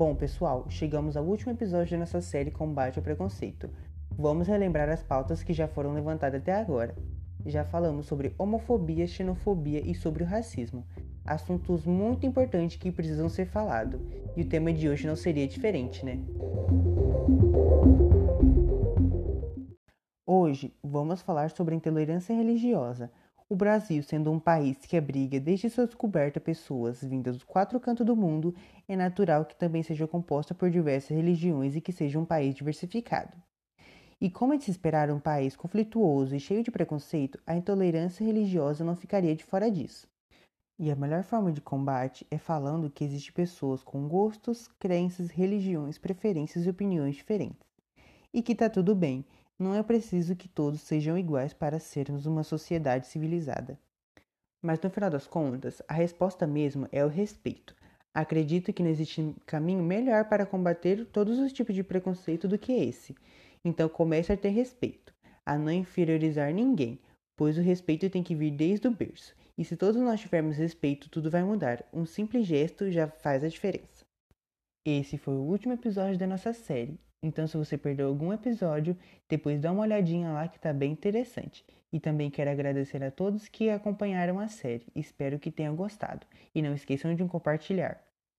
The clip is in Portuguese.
Bom, pessoal, chegamos ao último episódio da nossa série Combate ao Preconceito. Vamos relembrar as pautas que já foram levantadas até agora. Já falamos sobre homofobia, xenofobia e sobre o racismo. Assuntos muito importantes que precisam ser falados. E o tema de hoje não seria diferente, né? Hoje vamos falar sobre intolerância religiosa. O Brasil, sendo um país que abriga desde sua descoberta pessoas vindas dos quatro cantos do mundo, é natural que também seja composta por diversas religiões e que seja um país diversificado. E como é de se esperar um país conflituoso e cheio de preconceito, a intolerância religiosa não ficaria de fora disso. E a melhor forma de combate é falando que existem pessoas com gostos, crenças, religiões, preferências e opiniões diferentes. E que tá tudo bem, não é preciso que todos sejam iguais para sermos uma sociedade civilizada. Mas no final das contas, a resposta mesmo é o respeito. Acredito que não existe caminho melhor para combater todos os tipos de preconceito do que esse. Então comece a ter respeito, a não inferiorizar ninguém, pois o respeito tem que vir desde o berço. E se todos nós tivermos respeito, tudo vai mudar. Um simples gesto já faz a diferença. Esse foi o último episódio da nossa série então, se você perdeu algum episódio, depois dá uma olhadinha lá que tá bem interessante. E também quero agradecer a todos que acompanharam a série. Espero que tenham gostado. E não esqueçam de compartilhar.